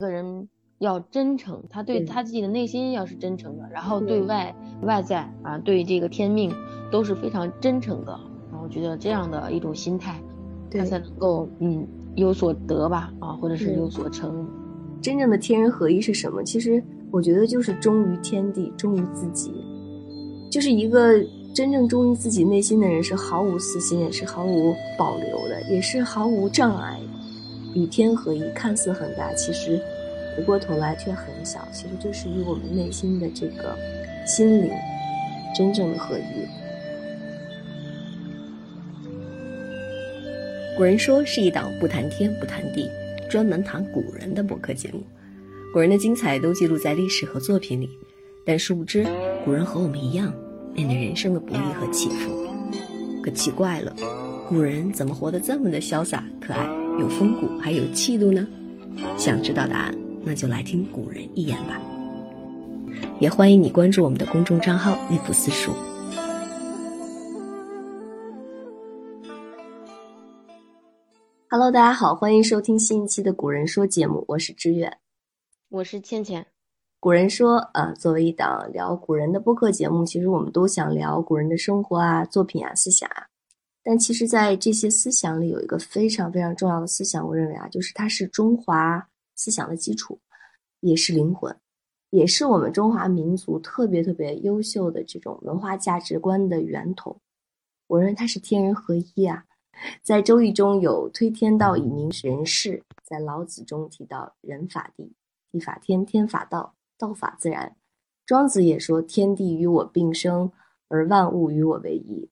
一个人要真诚，他对他自己的内心要是真诚的，然后对外外在啊，对这个天命都是非常真诚的。然后我觉得这样的一种心态，他才能够嗯有所得吧啊，或者是有所成。真正的天人合一是什么？其实我觉得就是忠于天地，忠于自己，就是一个真正忠于自己内心的人，是毫无私心，也是毫无保留的，也是毫无障碍。与天合一，看似很大，其实回过头来却很小。其实就是与我们内心的这个心灵真正的合一。古人说是一档不谈天不谈地。专门谈古人的播客节目，古人的精彩都记录在历史和作品里，但殊不知，古人和我们一样，面对人生的不易和起伏。可奇怪了，古人怎么活得这么的潇洒可爱，有风骨还有气度呢？想知道答案，那就来听古人一言吧。也欢迎你关注我们的公众账号“内部私塾”。Hello，大家好，欢迎收听新一期的《古人说》节目，我是知远，我是倩倩。古人说，呃，作为一档聊古人的播客节目，其实我们都想聊古人的生活啊、作品啊、思想啊。但其实，在这些思想里，有一个非常非常重要的思想，我认为啊，就是它是中华思想的基础，也是灵魂，也是我们中华民族特别特别优秀的这种文化价值观的源头。我认为它是天人合一啊。在《周易》中有“推天道以明人事”，在老子中提到“人法地，地法天，天法道，道法自然”。庄子也说：“天地与我并生，而万物与我为一。”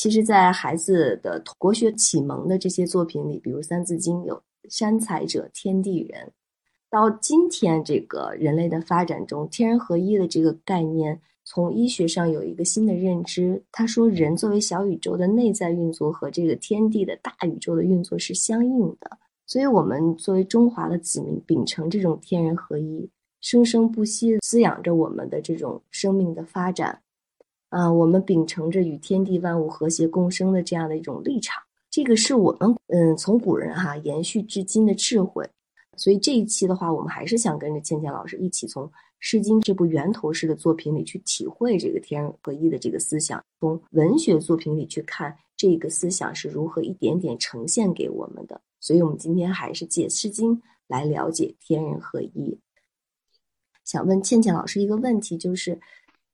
其实，在孩子的国学启蒙的这些作品里，比如《三字经》有“山财者，天地人”。到今天这个人类的发展中，天人合一的这个概念。从医学上有一个新的认知，他说人作为小宇宙的内在运作和这个天地的大宇宙的运作是相应的，所以我们作为中华的子民，秉承这种天人合一，生生不息滋养着我们的这种生命的发展。啊，我们秉承着与天地万物和谐共生的这样的一种立场，这个是我们嗯从古人哈延续至今的智慧。所以这一期的话，我们还是想跟着倩倩老师一起从。《诗经》这部源头式的作品里去体会这个天人合一的这个思想，从文学作品里去看这个思想是如何一点点呈现给我们的。所以，我们今天还是借《诗经》来了解天人合一。想问倩倩老师一个问题，就是，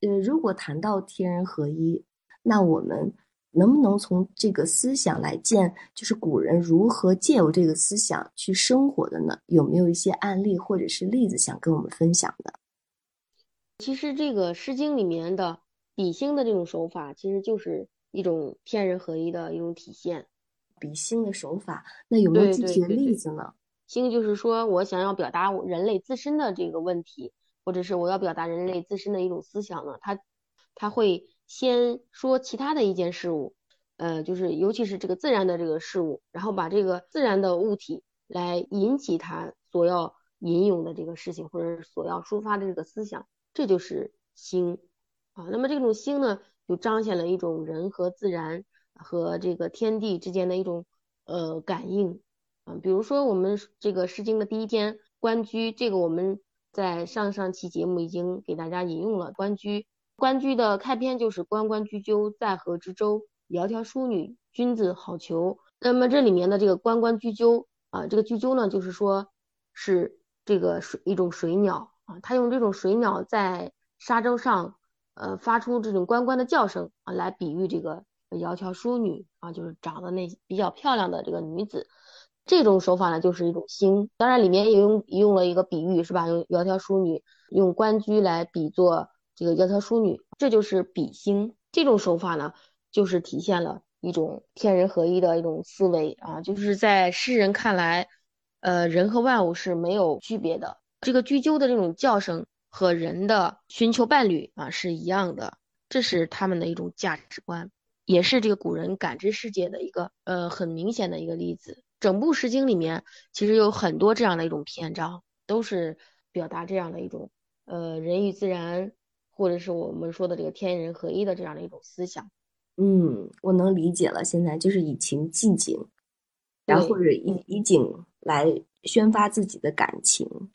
呃，如果谈到天人合一，那我们能不能从这个思想来见，就是古人如何借由这个思想去生活的呢？有没有一些案例或者是例子想跟我们分享的？其实这个《诗经》里面的比兴的这种手法，其实就是一种天人合一的一种体现。比兴的手法，那有没有具体的例子呢？兴就是说我想要表达人类自身的这个问题，或者是我要表达人类自身的一种思想呢？他他会先说其他的一件事物，呃，就是尤其是这个自然的这个事物，然后把这个自然的物体来引起他所要引用的这个事情，或者所要抒发的这个思想。这就是心啊，那么这种心呢，就彰显了一种人和自然和这个天地之间的一种呃感应啊。比如说我们这个《诗经》的第一篇《关雎》，这个我们在上上期节目已经给大家引用了《关雎》。《关雎》的开篇就是“关关雎鸠，在河之洲。窈窕淑女，君子好逑。”那么这里面的这个“关关雎鸠”啊，这个雎鸠呢，就是说是这个水一种水鸟。啊，它用这种水鸟在沙洲上，呃，发出这种关关的叫声啊，来比喻这个窈窕淑女啊，就是长得那比较漂亮的这个女子。这种手法呢，就是一种兴。当然，里面也用用了一个比喻，是吧？用窈窕淑女，用关雎来比作这个窈窕淑女，这就是比兴。这种手法呢，就是体现了一种天人合一的一种思维啊，就是在诗人看来，呃，人和万物是没有区别的。这个雎鸠的这种叫声和人的寻求伴侣啊是一样的，这是他们的一种价值观，也是这个古人感知世界的一个呃很明显的一个例子。整部《诗经》里面其实有很多这样的一种篇章，都是表达这样的一种呃人与自然，或者是我们说的这个天人合一的这样的一种思想。嗯，我能理解了。现在就是以情寄景，然后或者以以景来宣发自己的感情。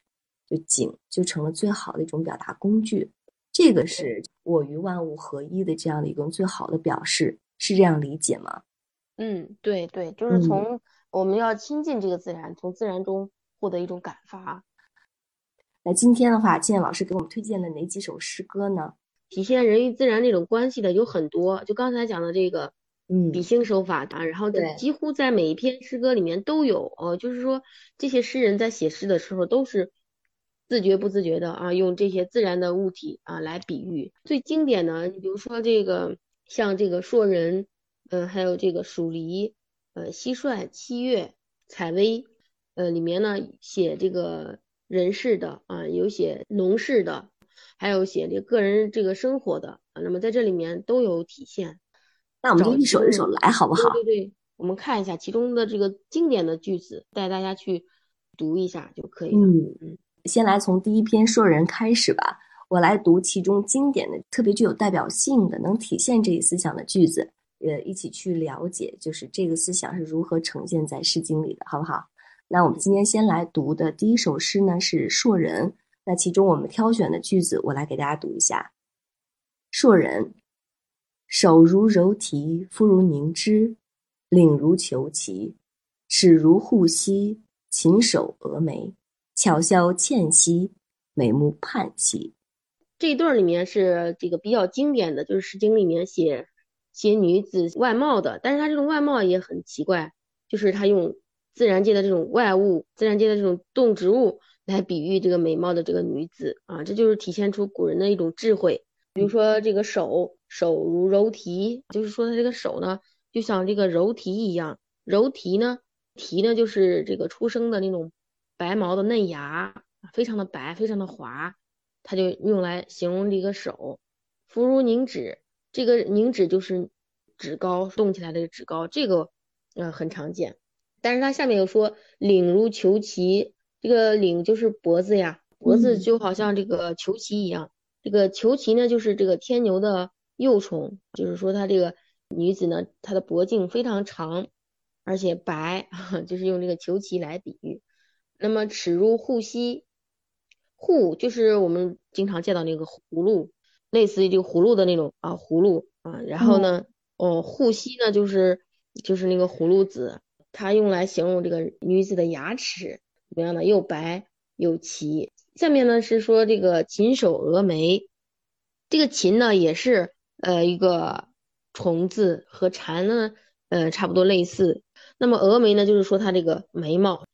就景就成了最好的一种表达工具。这个是我与万物合一的这样的一种最好的表示，是这样理解吗？嗯，对对，就是从我们要亲近这个自然，从自然中获得一种感发。那今天的话，倩老师给我们推荐了哪几首诗歌呢？体现人与自然这种关系的有很多，就刚才讲的这个，嗯，比兴手法啊，然后几乎在每一篇诗歌里面都有，呃，就是说这些诗人在写诗的时候都是。自觉不自觉的啊，用这些自然的物体啊来比喻。最经典的，你比如说这个，像这个硕人，嗯，还有这个蜀梨，呃，蟋蟀、七月、采薇，呃，里面呢写这个人事的啊，有写农事的，还有写这个人这个生活的啊，那么在这里面都有体现。那我们就一首一首来，好不好？对对对，我们看一下其中的这个经典的句子，带大家去读一下就可以了。嗯嗯。先来从第一篇说人开始吧，我来读其中经典的、特别具有代表性的、能体现这一思想的句子，呃，一起去了解，就是这个思想是如何呈现在《诗经》里的，好不好？那我们今天先来读的第一首诗呢是《硕人》，那其中我们挑选的句子，我来给大家读一下：硕人，手如柔荑，肤如凝脂，领如虬蛴，齿如护犀，禽首峨眉。巧笑倩兮，美目盼兮。这一段里面是这个比较经典的，就是《诗经》里面写写女子外貌的，但是她这种外貌也很奇怪，就是她用自然界的这种外物、自然界的这种动植物来比喻这个美貌的这个女子啊，这就是体现出古人的一种智慧。比如说这个手，手如柔荑，就是说她这个手呢，就像这个柔荑一样，柔荑呢，荑呢就是这个出生的那种。白毛的嫩芽，非常的白，非常的滑，它就用来形容这个手。肤如凝脂，这个凝脂就是脂膏，动起来的脂膏，这个呃很常见。但是它下面又说领如虬蛴，这个领就是脖子呀，脖子就好像这个虬蛴一样。这个虬蛴呢，就是这个天牛的幼虫，就是说它这个女子呢，她的脖颈非常长，而且白，就是用这个虬蛴来比喻。那么齿如护膝，护就是我们经常见到那个葫芦，类似于这个葫芦的那种啊葫芦啊。然后呢，哦护膝呢就是就是那个葫芦籽，它用来形容这个女子的牙齿怎么样呢？又白又齐。下面呢是说这个禽首峨眉，这个禽呢也是呃一个虫字，和蝉呢呃差不多类似。那么峨眉呢就是说它这个眉毛。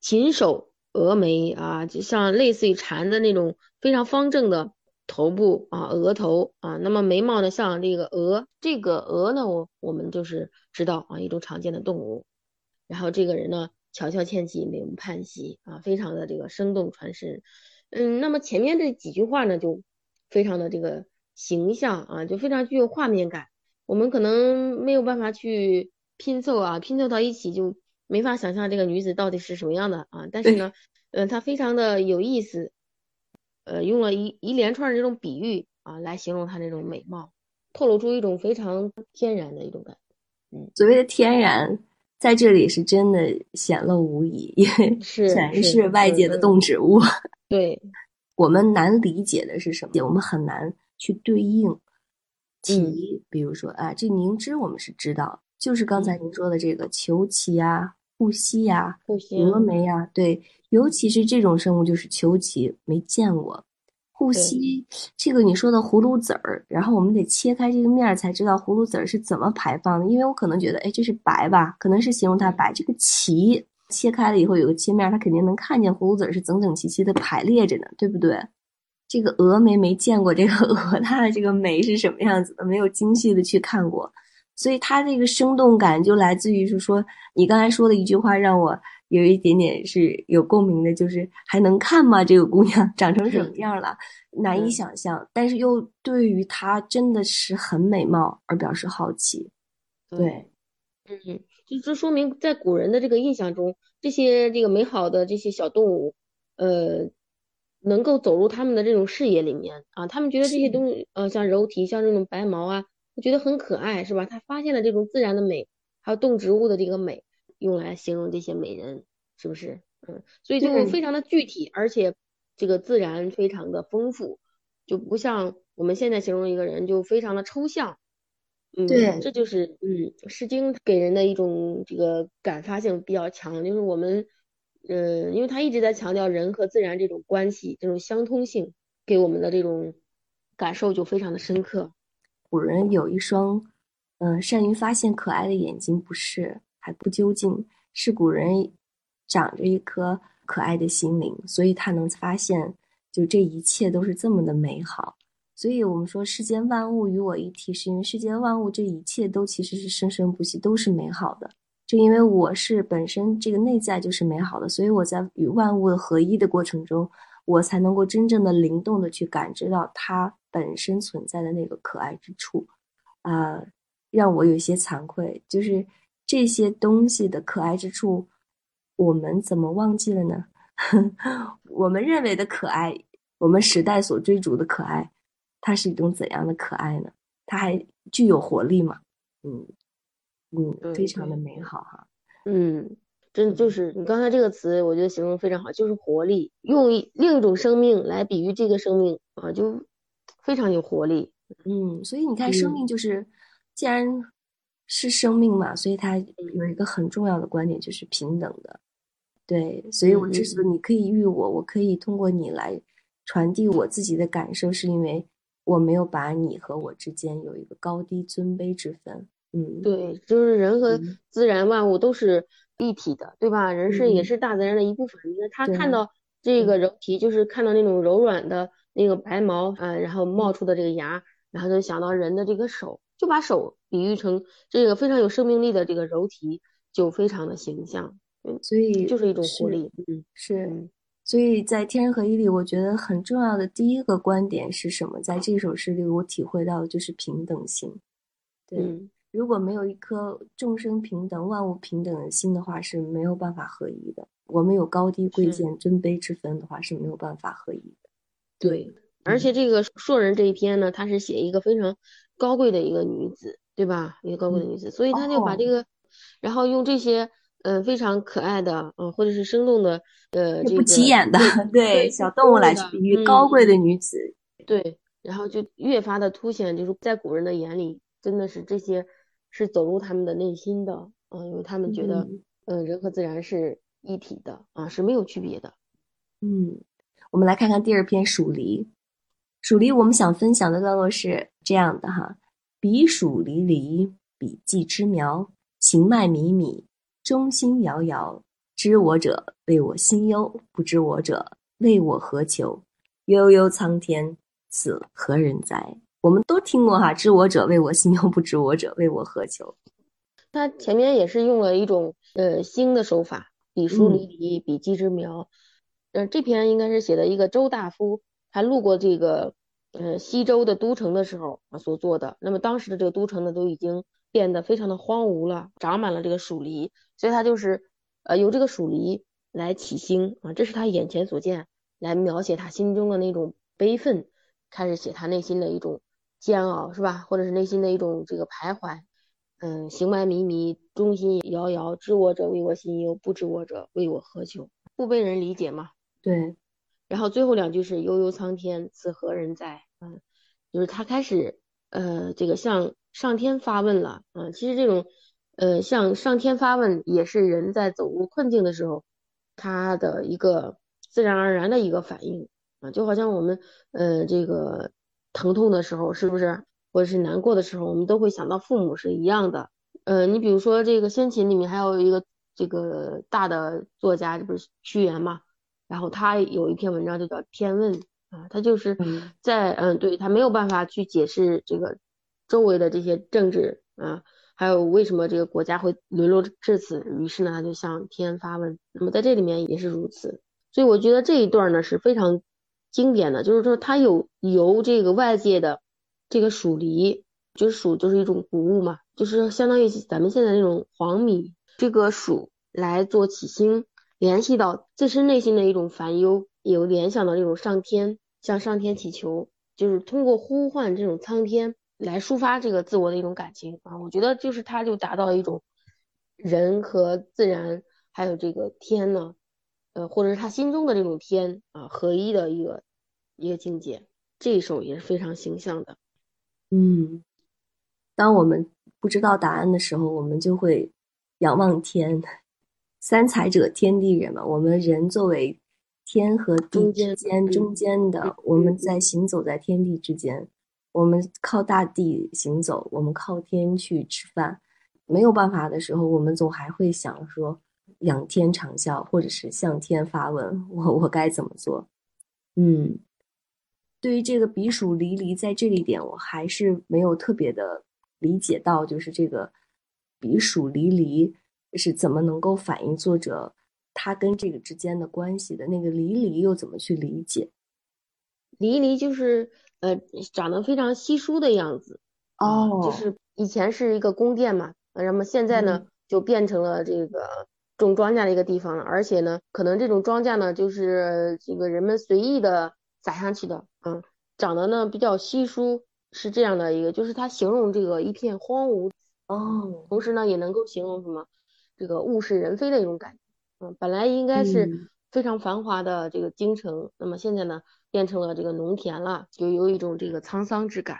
禽首峨眉啊，就像类似于蝉的那种非常方正的头部啊，额头啊，那么眉毛呢，像这个鹅，这个鹅呢，我我们就是知道啊，一种常见的动物。然后这个人呢，巧笑倩兮，美目盼兮啊，非常的这个生动传神。嗯，那么前面这几句话呢，就非常的这个形象啊，就非常具有画面感。我们可能没有办法去拼凑啊，拼凑到一起就。没法想象这个女子到底是什么样的啊！但是呢，嗯，她非常的有意思，呃，用了一一连串这种比喻啊，来形容她那种美貌，透露出一种非常天然的一种感觉。嗯，所谓的天然，在这里是真的显露无遗，因为全是外界的动植物。对，我们难理解的是什么？我们很难去对应。嗯，比如说啊，这凝脂我们是知道，就是刚才您说的这个球蛴啊。护膝呀，峨眉呀，对，尤其是这种生物就是球鳍，没见过。护膝这个你说的葫芦籽儿，然后我们得切开这个面儿才知道葫芦籽儿是怎么排放的，因为我可能觉得，哎，这是白吧，可能是形容它白。这个齐切开了以后有个切面，它肯定能看见葫芦籽儿是整整齐齐的排列着呢，对不对？这个峨眉没见过，这个鹅 它的这个眉是什么样子的，没有精细的去看过。所以它这个生动感就来自于是说，你刚才说的一句话让我有一点点是有共鸣的，就是还能看吗？这个姑娘长成什么 样了，难以想象。但是又对于她真的是很美貌而表示好奇。对，嗯，就这说明在古人的这个印象中，这些这个美好的这些小动物，呃，能够走入他们的这种视野里面啊，他们觉得这些东西，呃，像柔体，像这种白毛啊。觉得很可爱，是吧？他发现了这种自然的美，还有动植物的这个美，用来形容这些美人，是不是？嗯，所以就非常的具体，而且这个自然非常的丰富，就不像我们现在形容一个人就非常的抽象。嗯，对这就是嗯，《诗经》给人的一种这个感发性比较强，就是我们嗯，因为他一直在强调人和自然这种关系，这种相通性，给我们的这种感受就非常的深刻。古人有一双，嗯、善于发现可爱的眼睛，不是还不究竟，是古人长着一颗可爱的心灵，所以他能发现，就这一切都是这么的美好。所以我们说世间万物与我一体，是因为世间万物这一切都其实是生生不息，都是美好的。正因为我是本身这个内在就是美好的，所以我在与万物的合一的过程中，我才能够真正的灵动的去感知到它本身存在的那个可爱之处，啊、让我有些惭愧，就是这些东西的可爱之处，我们怎么忘记了呢？我们认为的可爱，我们时代所追逐的可爱，它是一种怎样的可爱呢？它还具有活力吗？嗯嗯，非常的美好哈。嗯，真就是你刚才这个词，我觉得形容非常好，就是活力，用另一种生命来比喻这个生命啊，就非常有活力。嗯，所以你看，生嗯命就是，既然是生命嘛，所以它有一个很重要的观点，就是平等的。对，所以我嗯嗯之所以你可以遇我，我可以通过你来传递我自己的感受，是因为我没有把你和我之间有一个高低尊卑之分。嗯，对，就是人和嗯自然万物都是一体的，对吧？人是也嗯是大自然的一部分。就是他看到这个柔皮，就是看到那种柔软的那个白毛，啊，然后冒出的这个芽，然后就想到人的这个手，就把手比喻成这个非常有生命力的这个柔荑，就非常的形象，所以就是一种活力。嗯是，嗯所以在《天人合一》里，我觉得很重要的第一个观点是什么？在这首诗里，我体会到的就是平等心。对，嗯如果没有一颗众生平等、万物平等的心的话，是没有办法合一的。我们有高低贵贱、尊卑之分的话，是没有办法合一的。对，而且这个硕人这一篇呢，他是写一个非常高贵的一个女子，对吧？一个高贵的女子，所以他就把这哦个，然后用这些呃非常可爱的，呃或者是生动的，呃不这个起眼的，对小动物来去比喻高贵的女子。对，然后就越发的凸显，就是在古人的眼里，真的是这些是走入他们的内心的，啊、因为他们觉得，嗯呃，人和自然是一体的，啊，是没有区别的。嗯，我们来看看第二篇《蜀离》。蜀离我们想分享的段落是这样的哈：彼黍离离，彼稷之苗，情脉靡靡，中心摇摇。知我者，谓我心忧；不知我者，谓我何求？悠悠苍天，此何人哉？我们都听过哈，知我者，谓我心忧；不知我者，谓我何求？他前面也是用了一种呃新的手法，彼黍嗯离离，彼稷之苗。呃，这篇应该是写的一个周大夫，他路过这个呃西周的都城的时候啊所做的。那么当时的这个都城呢，都已经变得非常的荒芜了，长满了这个黍离，所以他就是呃由这个黍离来起兴啊，这是他眼前所见，来描写他心中的那种悲愤，开始写他内心的一种煎熬，是吧？或者是内心的一种这个徘徊。嗯，行迈靡靡，中心遥遥。知我者，谓我心忧；不知我者，谓我何求？不被人理解嘛。对，然后最后两句是悠悠苍天，此何人哉？嗯，就是他开始呃，这个向上天发问了。嗯，其实这种呃向上天发问，也是人在走入困境的时候，他的一个自然而然的一个反应啊，就好像我们呃这个疼痛的时候，是不是？或者是难过的时候，我们都会想到父母是一样的。呃，你比如说这个先秦里面还有一个这个大的作家，这不是屈原嘛？然后他有一篇文章就叫《天问》啊，他就是嗯在嗯，对他没有办法去解释这个周围的这些政治啊，还有为什么这个国家会沦落至此，于是呢，他就向天发问。那么在这里面也是如此，所以我觉得这一段呢是非常经典的，就是说他有由这个外界的这个黍离，就是黍就是一种谷物嘛，就是相当于咱们现在那种黄米，这个黍来做起兴。联系到自身内心的一种烦忧，有联想到这种上天，向上天祈求，就是通过呼唤这种苍天来抒发这个自我的一种感情啊。我觉得就是他就达到一种人和自然还有这个天呢，呃，或者是他心中的这种天啊合一的一个一个境界，这一首也是非常形象的。嗯，当我们不知道答案的时候，我们就会仰望天。三才者，天地人嘛。我们人作为天和地之间中间的，我们在行走在天地之间。我们靠大地行走，我们靠天去吃饭。没有办法的时候，我们总还会想说。仰天长啸，或者是向天发问，我我该怎么做？嗯，对于这个彼黍离离，在这一点我还是没有特别的理解到，就是这个彼黍离离是怎么能够反映作者他跟这个之间的关系的？那个离离又怎么去理解？离离就是呃长得非常稀疏的样子哦，就是以前是一个宫殿嘛，那么现在呢就变成了这个。种庄稼的一个地方了，而且呢，可能这种庄稼呢，就是这个人们随意的撒上去的，嗯，长得呢比较稀疏，是这样的一个，就是它形容这个一片荒芜哦，同时呢，也能够形容什么，这个物是人非的一种感觉，嗯，本来应该是非常繁华的这个京城，那么现在呢，变成了这个农田了，就有一种这个沧桑之感，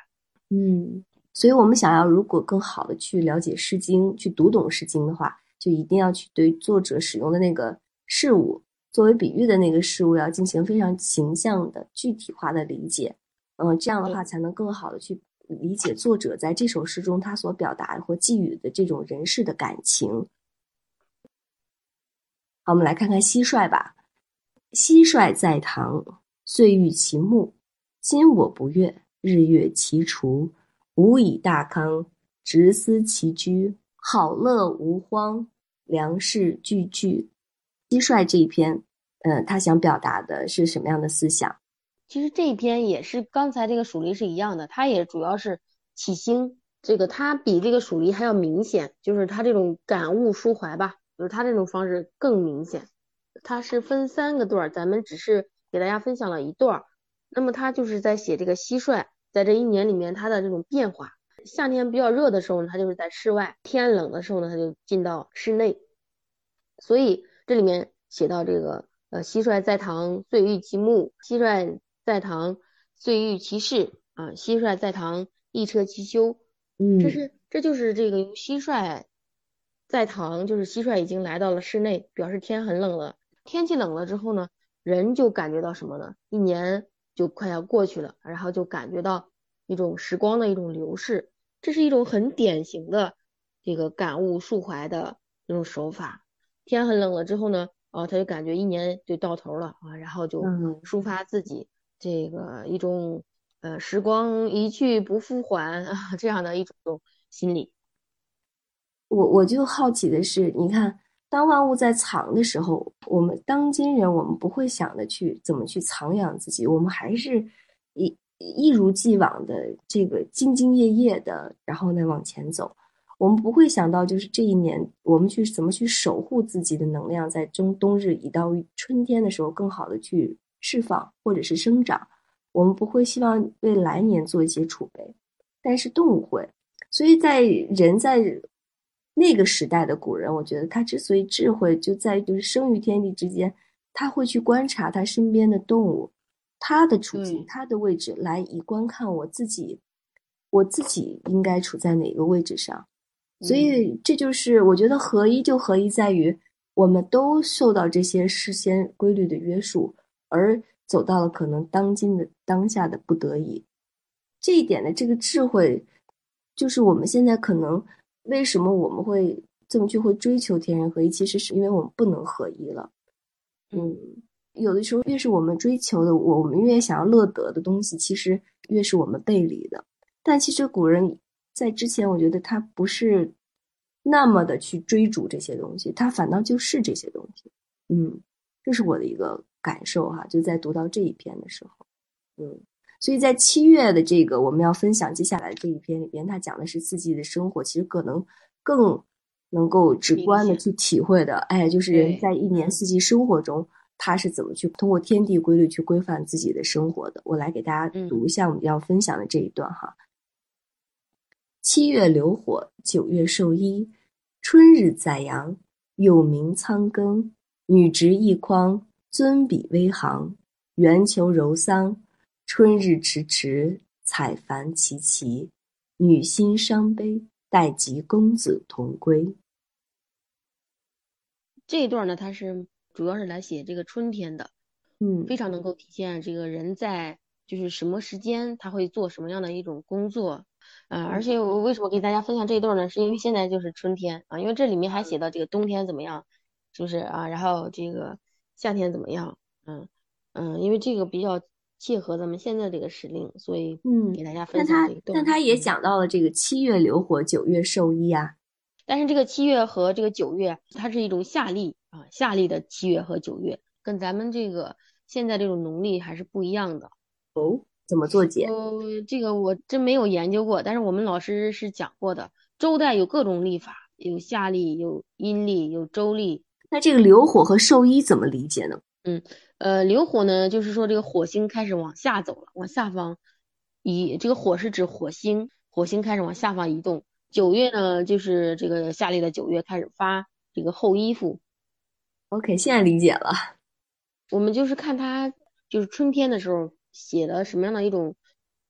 嗯，所以我们想要如果更好的去了解《诗经》，去读懂《诗经》的话。就一定要去对作者使用的那个事物作为比喻的那个事物，要进行非常形象的具体化的理解。嗯，这样的话才能更好的去理解作者在这首诗中他所表达或寄予的这种人世的感情。好，我们来看看蟋蟀吧。蟋蟀在堂，岁欲其木。今我不悦，日月其除。吾以大康，直思其居。好乐无荒，粮食俱具。蟋蟀这一篇，嗯，他想表达的是什么样的思想？其实这一篇也是刚才这个蜀离是一样的，它也主要是起兴。这个它比这个蜀离还要明显，就是它这种感悟抒怀吧，就是他这种方式更明显。他是分三个段，咱们只是给大家分享了一段。那么他就是在写这个蟋蟀在这一年里面它的这种变化。夏天比较热的时候呢，它就是在室外；天冷的时候呢，它就进到室内。所以这里面写到这个呃，蟋蟀在堂，岁欲其木；蟋蟀在堂，岁欲其事啊；蟋蟀在堂，一车其修。嗯，这是这就是这个蟋蟀在堂，就是蟋蟀已经来到了室内，表示天很冷了。天气冷了之后呢，人就感觉到什么呢？一年就快要过去了，然后就感觉到。一种时光的一种流逝，这是一种很典型的这个感悟抒怀的这种手法。天很冷了之后呢，啊，他就感觉一年就到头了啊，然后就抒发自己这个一种呃时光一去不复还啊这样的一种心理。我我就好奇的是，你看，当万物在藏的时候，我们当今人我们不会想着去怎么去藏养自己，我们还是一。一如既往的这个兢兢业业的，然后呢往前走，我们不会想到，就是这一年我们去怎么去守护自己的能量，在冬冬日一到春天的时候，更好的去释放或者是生长。我们不会希望为来年做一些储备，但是动物会。所以在人在那个时代的古人，我觉得他之所以智慧，就在于就是生于天地之间，他会去观察他身边的动物。他的处境，他的位置，来以观看我自己，我自己应该处在哪个位置上？所以这就是我觉得合一就合一在于，我们都受到这些事先规律的约束，而走到了可能当今的当下的不得已。这一点的这个智慧，就是我们现在可能为什么我们会这么去会追求天人合一，其实是因为我们不能合一了。嗯。有的时候，越是我们追求的，我们越想要乐得的东西，其实越是我们背离的。但其实古人在之前，我觉得他不是那么的去追逐这些东西，他反倒就是这些东西。嗯，这是我的一个感受哈。就在读到这一篇的时候，嗯，所以在七月的这个我们要分享接下来这一篇里边，他讲的是四季的生活，其实可能更能够直观的去体会的，哎，就是人在一年四季生活中。他是怎么去通过天地规律去规范自己的生活的？我来给大家读一下我们要分享的这一段哈。七月流火，九月授衣，春日载阳，有鸣仓庚，女执一筐，尊比微行。圆球柔桑，春日迟迟，采繁齐齐。女心伤悲，待及公子同归。这一段呢，它是主要是来写这个春天的，嗯，非常能够体现这个人在就是什么时间他会做什么样的一种工作，呃，而且我为什么给大家分享这一段呢？是因为现在就是春天啊，因为这里面还写到这个冬天怎么样，是不是啊？然后这个夏天怎么样？嗯嗯，因为这个比较。切合咱们现在这个时令，所以嗯，给大家分享这个。但他但他也讲到了这个七月流火，九月授衣啊。但是这个七月和这个九月，它是一种夏历啊，夏历的七月和九月，跟咱们这个现在这种农历还是不一样的。哦，怎么做解？呃，这个我真没有研究过，但是我们老师是讲过的。周代有各种历法，有夏历，有阴历，有周历。那这个流火和授衣怎么理解呢？嗯。呃，流火呢，就是说这个火星开始往下走了，往下方移。这个火是指火星，火星开始往下方移动。九月呢，就是这个夏历的九月开始发这个厚衣服。OK，现在理解了。我们就是看他就是春天的时候写的什么样的一种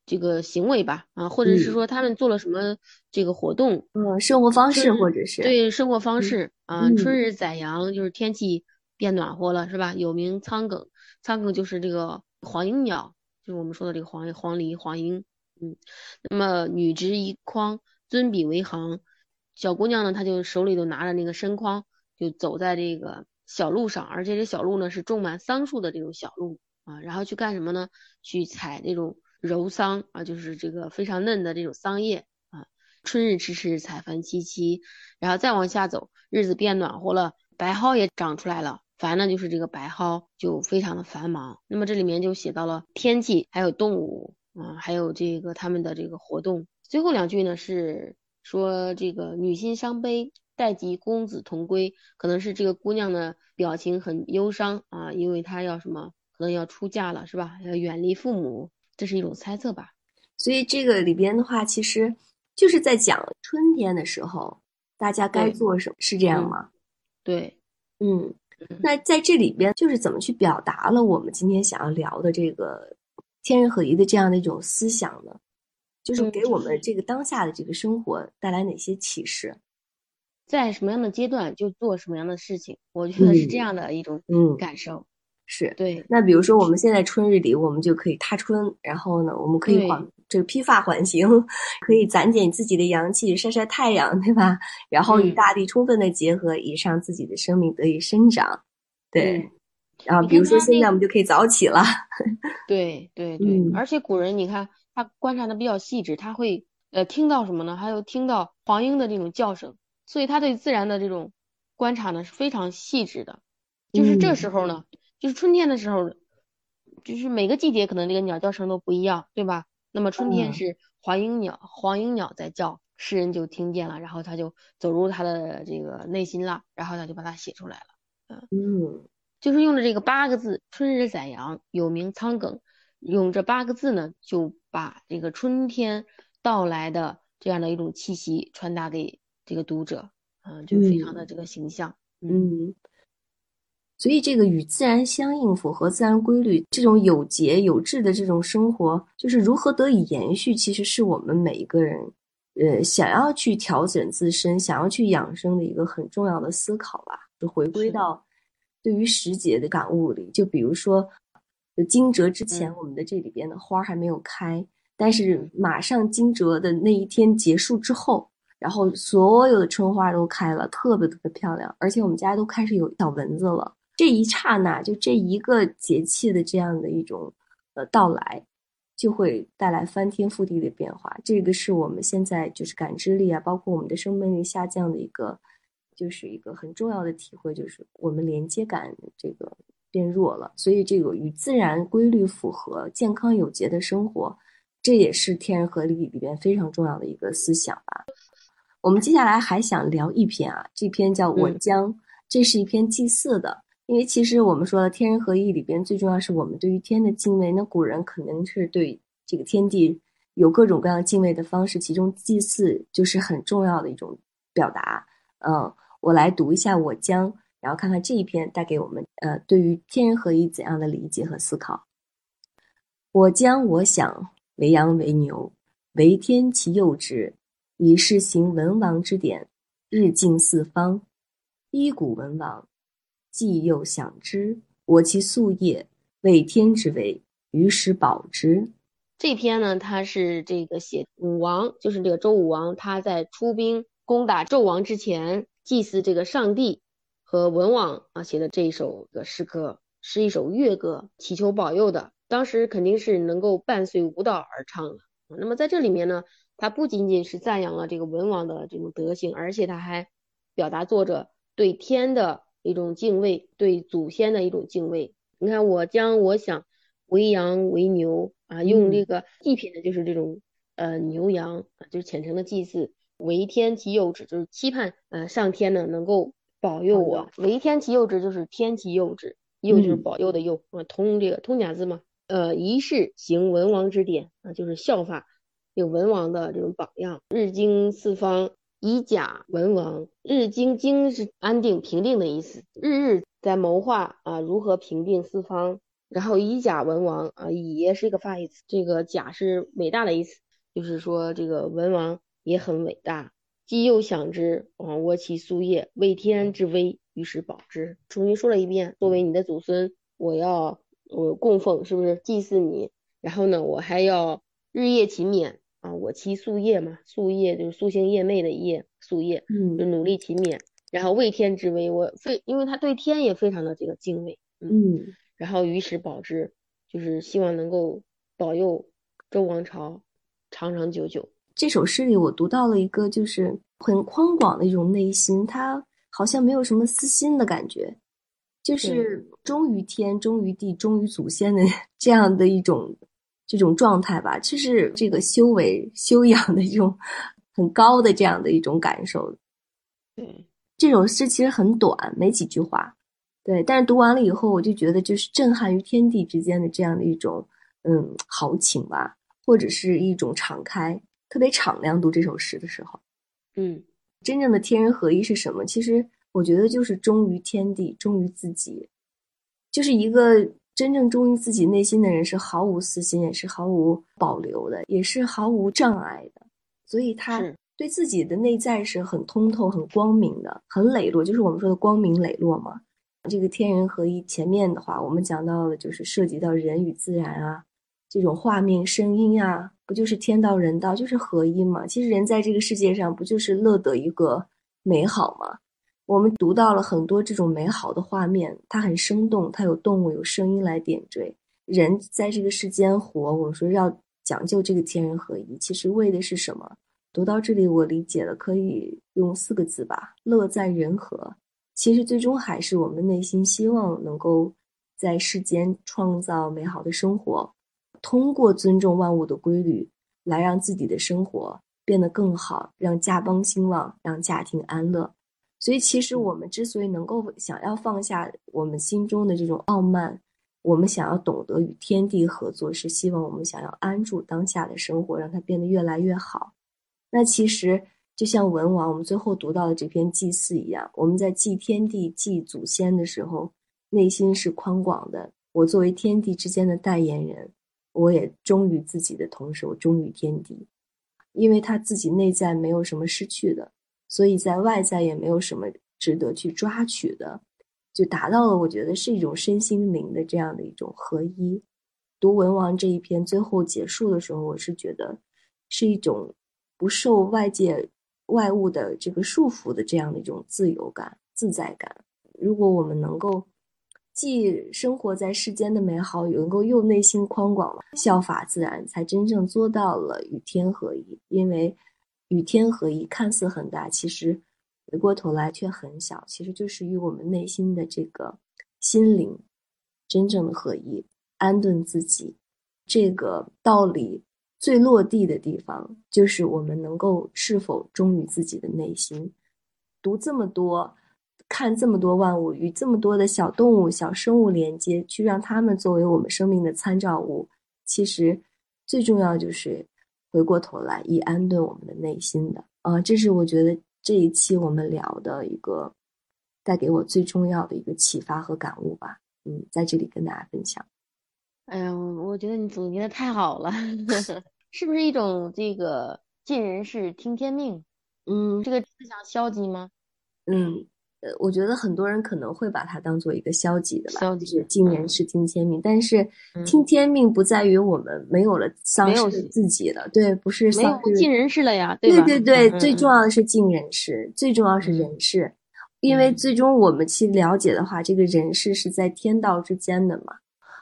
这个行为吧，啊，或者是说他们做了什么这个活动，嗯，生活方式或者是对生活方式啊，春日宰羊就是天气。变暖和了是吧？有名苍梗，苍梗就是这个黄莺鸟，就是我们说的这个黄黄鹂黄莺。嗯，那么女执一筐，尊比为行。小姑娘呢，她就手里头拿着那个深筐，就走在这个小路上，而且这小路呢是种满桑树的这种小路啊。然后去干什么呢？去采这种柔桑啊，就是这个非常嫩的这种桑叶啊。春日迟迟，采繁萋萋。然后再往下走，日子变暖和了，白蒿也长出来了。繁呢，就是这个白蒿就非常的繁忙。那么这里面就写到了天气，还有动物啊，还有这个他们的这个活动。最后两句呢是说这个女心伤悲，待及公子同归，可能是这个姑娘呢表情很忧伤啊，因为她要什么，可能要出嫁了，是吧？要远离父母，这是一种猜测吧。所以这个里边的话，其实就是在讲春天的时候，大家该做什么，是这样吗？对，嗯。那在这里边，就是怎么去表达了我们今天想要聊的这个天人合一的这样的一种思想呢？就是给我们这个当下的这个生活带来哪些启示？在什么样的阶段就做什么样的事情？我觉得是这样的一种感受。是对。那比如说我们现在春日里，我们就可以踏春，然后呢，我们可以缓这个披发缓行，可以攒减自己的阳气，晒晒太阳，对吧？然后与大地充分的结合，以让自己的生命得以生长。对。然后比如说现在我们就可以早起了。对 对对，而且古人你看他观察的比较细致，他会呃听到什么呢？还有听到黄莺的这种叫声，所以他对自然的这种观察呢是非常细致的。就是这时候呢。就是春天的时候，就是每个季节可能这个鸟叫声都不一样，对吧？那么春天是黄莺鸟，黄莺鸟在叫，诗人就听见了，然后他就走入他的这个内心了，然后他就把它写出来了。嗯，就是用了这个八个字“春日宰阳，有名苍梗”，用这八个字呢，就把这个春天到来的这样的一种气息传达给这个读者，嗯，就非常的这个形象，嗯。所以，这个与自然相应、符合自然规律、这种有节有质的这种生活，就是如何得以延续，其实是我们每一个人，呃，想要去调整自身、想要去养生的一个很重要的思考吧。就回归到对于时节的感悟里，就比如说，惊蛰之前，我们的这里边的花还没有开，但是马上惊蛰的那一天结束之后，然后所有的春花都开了，特别特别漂亮，而且我们家都开始有小蚊子了。这一刹那，就这一个节气的这样的一种呃到来，就会带来翻天覆地的变化。这个是我们现在就是感知力啊，包括我们的生命力下降的一个，就是一个很重要的体会，就是我们连接感这个变弱了。所以，这个与自然规律符合、健康有节的生活，这也是天人合力里边非常重要的一个思想吧。我们接下来还想聊一篇啊，这篇叫《我将》，这是一篇祭祀的。因为其实我们说的天人合一里边最重要是我们对于天的敬畏。那古人可能是对这个天地有各种各样敬畏的方式，其中祭祀就是很重要的一种表达。嗯，我来读一下我将然后看看这一篇带给我们呃对于天人合一怎样的理解和思考。我将我想为羊为牛，为天其右之，以是行文王之典，日进四方。依古文王，既又享之，我其夙夜，为天之为，于时保之。这篇呢，它是这个写武王，就是这个周武王，他在出兵攻打纣王之前，祭祀这个上帝和文王啊写的这一首的诗歌，是一首乐歌，祈求保佑的。当时肯定是能够伴随舞蹈而唱的。那么在这里面呢，他不仅仅是赞扬了这个文王的这种德行，而且他还表达作者。对天的一种敬畏，对祖先的一种敬畏。你看，我将我想为羊为牛啊，用这个祭品的就是这种呃牛羊啊，就是虔诚的祭祀。为天其佑之，就是期盼呃上天呢能够保佑我。为天其佑之，就是天其佑之，佑就是保佑的佑啊，通这个通假字嘛。呃，一世行文王之典啊，就是效法有文王的这种榜样，日经四方。以假文王，日精精是安定平定的意思，日日在谋划啊如何平定四方。然后以假文王啊，以也是一个发义词，这个假是伟大的意思，就是说这个文王也很伟大。既又想之，啊，我其夙夜，为天之威，于是保之。重新说了一遍，作为你的祖孙，我要我供奉，是不是祭祀你？然后呢，我还要日夜勤勉。啊，我妻夙夜嘛，夙夜就是夙兴夜寐的夜，夙夜，嗯，就努力勤勉，然后畏天之威，我非因为他对天也非常的这个敬畏，嗯，然后于时保之，就是希望能够保佑周王朝长长久久。这首诗里我读到了一个就是很宽广的一种内心，他好像没有什么私心的感觉，就是忠于天、忠于地、忠于祖先的 这样的一种。这种状态吧，就是这个修为修养的一种很高的这样的一种感受。对，这首诗其实很短，没几句话。对，但是读完了以后，我就觉得就是震撼于天地之间的这样的一种嗯豪情吧，或者是一种敞开，特别敞亮。读这首诗的时候，嗯，真正的天人合一是什么？其实我觉得就是忠于天地，忠于自己，就是一个。真正忠于自己内心的人是毫无私心，也是毫无保留的，也是毫无障碍的。所以他对自己的内在是很通透、很光明的，很磊落，就是我们说的光明磊落嘛。这个天人合一前面的话，我们讲到的就是涉及到人与自然啊，这种画面、声音啊，不就是天道人道，就是合一嘛？其实人在这个世界上不就是乐得一个美好吗？我们读到了很多这种美好的画面，它很生动，它有动物、有声音来点缀。人在这个世间活，我们说要讲究这个天人合一，其实为的是什么？读到这里，我理解了，可以用四个字吧：乐在人和。其实最终还是我们内心希望能够在世间创造美好的生活，通过尊重万物的规律，来让自己的生活变得更好，让家邦兴旺，让家庭安乐。所以，其实我们之所以能够想要放下我们心中的这种傲慢，我们想要懂得与天地合作，是希望我们想要安住当下的生活，让它变得越来越好。那其实就像文王我们最后读到的这篇祭祀一样，我们在祭天地、祭祖先的时候，内心是宽广的。我作为天地之间的代言人，我也忠于自己的同时，我忠于天地，因为他自己内在没有什么失去的。所以在外在也没有什么值得去抓取的，就达到了我觉得是一种身心灵的这样的一种合一。读文王这一篇最后结束的时候，我是觉得是一种不受外界外物的这个束缚的这样的一种自由感、自在感。如果我们能够既生活在世间的美好，能够又内心宽广，效法自然，才真正做到了与天合一。因为。与天合一看似很大，其实回过头来却很小。其实就是与我们内心的这个心灵真正的合一，安顿自己。这个道理最落地的地方，就是我们能够是否忠于自己的内心。读这么多，看这么多万物，与这么多的小动物、小生物连接，去让他们作为我们生命的参照物。其实最重要就是。回过头来，以安顿我们的内心的啊，这是我觉得这一期我们聊的一个带给我最重要的一个启发和感悟吧。嗯，在这里跟大家分享。哎呀，我觉得你总结的太好了，是不是一种这个尽人事听天命？嗯，这个思想消极吗？嗯。呃，我觉得很多人可能会把它当做一个消极的吧，就是尽人事听天命。但是听天命不在于我们没有了丧失自己了，对，不是没有尽人事了呀，对吧？对对对，最重要的是尽人事，最重要是人事，因为最终我们去了解的话，这个人事是在天道之间的嘛。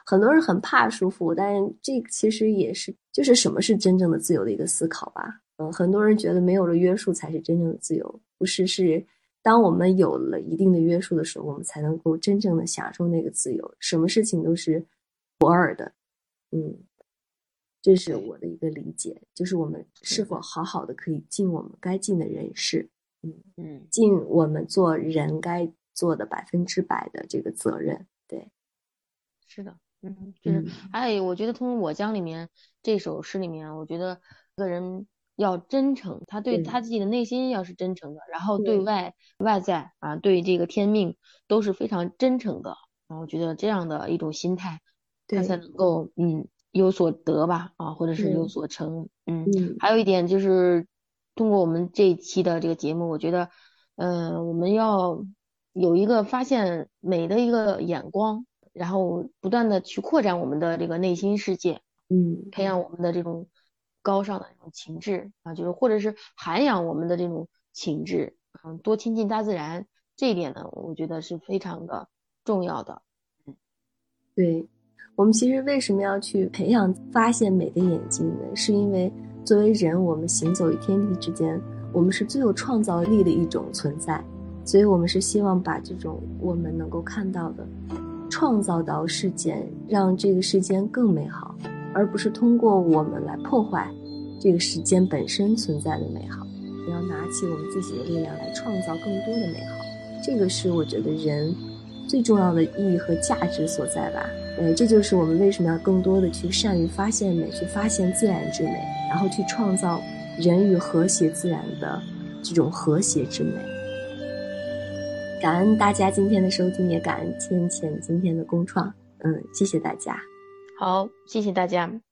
很多人很怕束缚，但这其实也是就是什么是真正的自由的一个思考吧。嗯，很多人觉得没有了约束才是真正的自由，不是是。当我们有了一定的约束的时候，我们才能够真正的享受那个自由。什么事情都是不二的，嗯，这是我的一个理解。就是我们是否好好的可以尽我们该尽的人事，嗯嗯，尽我们做人该做的百分之百的这个责任。对，是的，嗯，就是哎，我觉得从我将里面这首诗里面，我觉得个人。要真诚，他对他自己的内心要是真诚的，然后对外外在啊，对这个天命都是非常真诚的。然后我觉得这样的一种心态，他才能够嗯有所得吧啊，或者是有所成。嗯，还有一点就是，通过我们这一期的这个节目，我觉得嗯我们要有一个发现美的一个眼光，然后不断的去扩展我们的这个内心世界，嗯，培养我们的这种。高尚的那种情志啊，就是或者是涵养我们的这种情志，嗯，多亲近大自然，这一点呢，我觉得是非常的重要的。嗯，对，我们其实为什么要去培养发现美的眼睛呢？是因为作为人，我们行走于天地之间，我们是最有创造力的一种存在，所以我们是希望把这种我们能够看到的，创造到世间，让这个世间更美好。而不是通过我们来破坏这个时间本身存在的美好，你要拿起我们自己的力量来创造更多的美好。这个是我觉得人最重要的意义和价值所在吧。呃，这就是我们为什么要更多的去善于发现美，去发现自然之美，然后去创造人与和谐自然的这种和谐之美。感恩大家今天的收听，也感恩倩倩今天的共创。嗯，谢谢大家。好，谢谢大家。